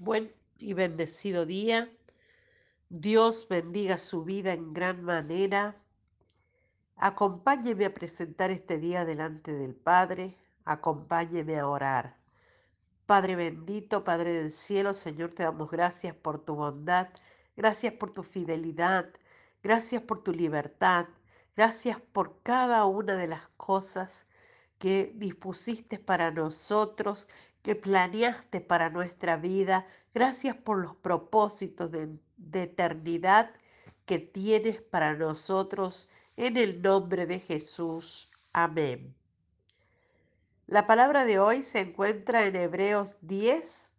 Buen y bendecido día. Dios bendiga su vida en gran manera. Acompáñeme a presentar este día delante del Padre. Acompáñeme a orar. Padre bendito, Padre del cielo, Señor, te damos gracias por tu bondad, gracias por tu fidelidad, gracias por tu libertad, gracias por cada una de las cosas que dispusiste para nosotros, que planeaste para nuestra vida. Gracias por los propósitos de, de eternidad que tienes para nosotros. En el nombre de Jesús. Amén. La palabra de hoy se encuentra en Hebreos 10,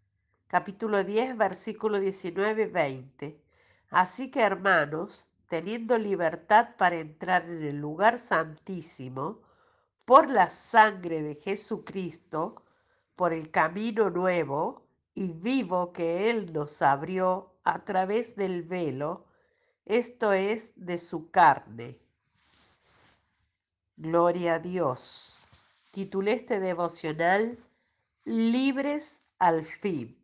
capítulo 10, versículo 19-20. Así que hermanos, teniendo libertad para entrar en el lugar santísimo, por la sangre de Jesucristo, por el camino nuevo y vivo que Él nos abrió a través del velo, esto es de su carne. Gloria a Dios titulé este devocional Libres al fin.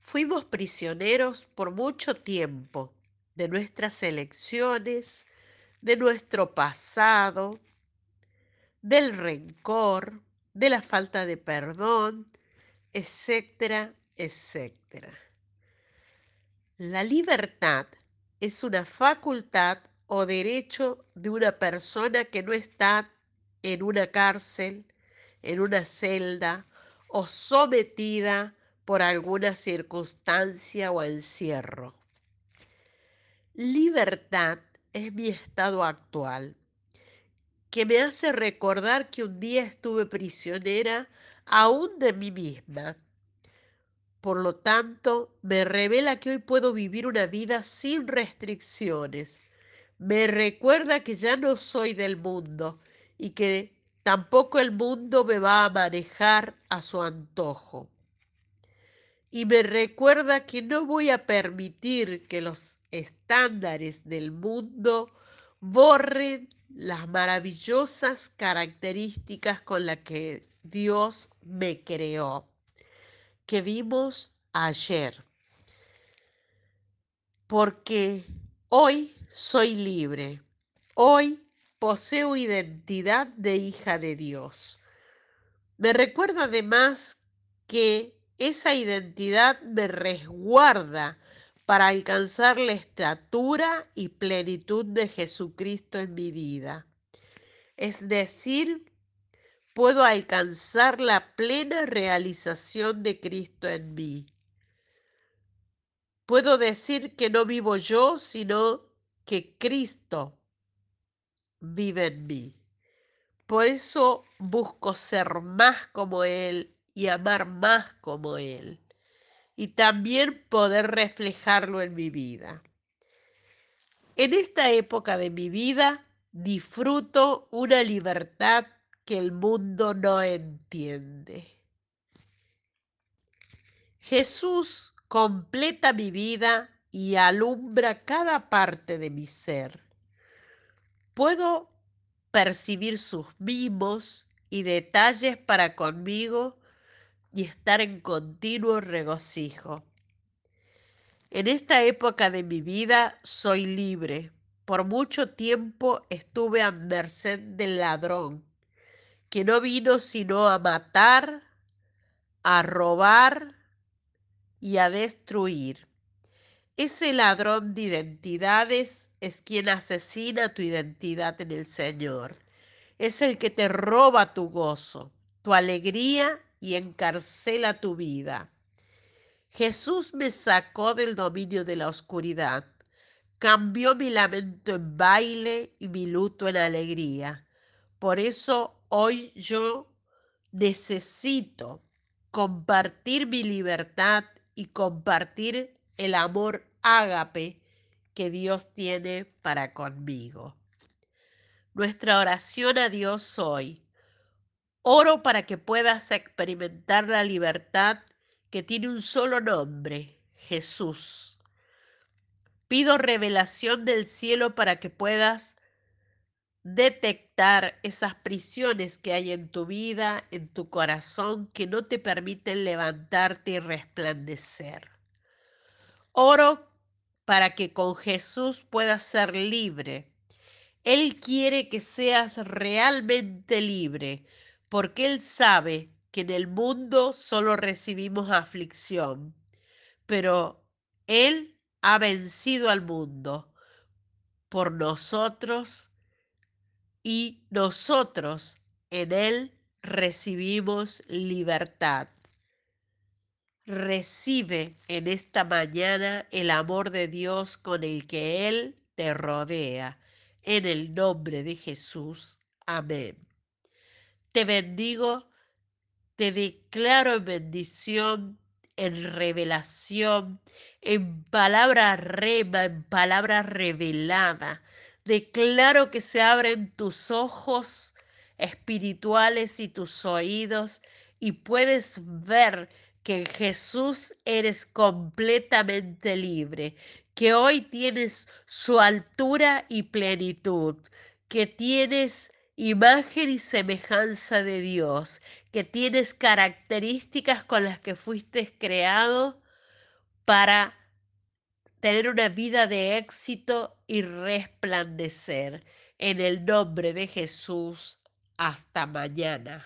Fuimos prisioneros por mucho tiempo de nuestras elecciones, de nuestro pasado, del rencor, de la falta de perdón, etcétera, etcétera. La libertad es una facultad o derecho de una persona que no está en una cárcel, en una celda o sometida por alguna circunstancia o encierro. Libertad es mi estado actual, que me hace recordar que un día estuve prisionera aún de mí misma. Por lo tanto, me revela que hoy puedo vivir una vida sin restricciones, me recuerda que ya no soy del mundo y que tampoco el mundo me va a manejar a su antojo. Y me recuerda que no voy a permitir que los estándares del mundo borren las maravillosas características con las que Dios me creó, que vimos ayer. Porque hoy soy libre. Hoy poseo identidad de hija de Dios. Me recuerda además que esa identidad me resguarda para alcanzar la estatura y plenitud de Jesucristo en mi vida. Es decir, puedo alcanzar la plena realización de Cristo en mí. Puedo decir que no vivo yo, sino que Cristo vive en mí. Por eso busco ser más como Él y amar más como Él. Y también poder reflejarlo en mi vida. En esta época de mi vida disfruto una libertad que el mundo no entiende. Jesús completa mi vida y alumbra cada parte de mi ser. Puedo percibir sus mimos y detalles para conmigo y estar en continuo regocijo. En esta época de mi vida soy libre. Por mucho tiempo estuve a merced del ladrón, que no vino sino a matar, a robar y a destruir. Ese ladrón de identidades es quien asesina tu identidad en el Señor. Es el que te roba tu gozo, tu alegría y encarcela tu vida. Jesús me sacó del dominio de la oscuridad, cambió mi lamento en baile y mi luto en alegría. Por eso hoy yo necesito compartir mi libertad y compartir el amor ágape que Dios tiene para conmigo. Nuestra oración a Dios hoy. Oro para que puedas experimentar la libertad que tiene un solo nombre, Jesús. Pido revelación del cielo para que puedas detectar esas prisiones que hay en tu vida, en tu corazón, que no te permiten levantarte y resplandecer. Oro para que con Jesús puedas ser libre. Él quiere que seas realmente libre, porque Él sabe que en el mundo solo recibimos aflicción, pero Él ha vencido al mundo por nosotros y nosotros en Él recibimos libertad. Recibe en esta mañana el amor de Dios con el que Él te rodea. En el nombre de Jesús. Amén. Te bendigo, te declaro en bendición, en revelación, en palabra rema, en palabra revelada. Declaro que se abren tus ojos espirituales y tus oídos y puedes ver que en Jesús eres completamente libre, que hoy tienes su altura y plenitud, que tienes imagen y semejanza de Dios, que tienes características con las que fuiste creado para tener una vida de éxito y resplandecer. En el nombre de Jesús, hasta mañana.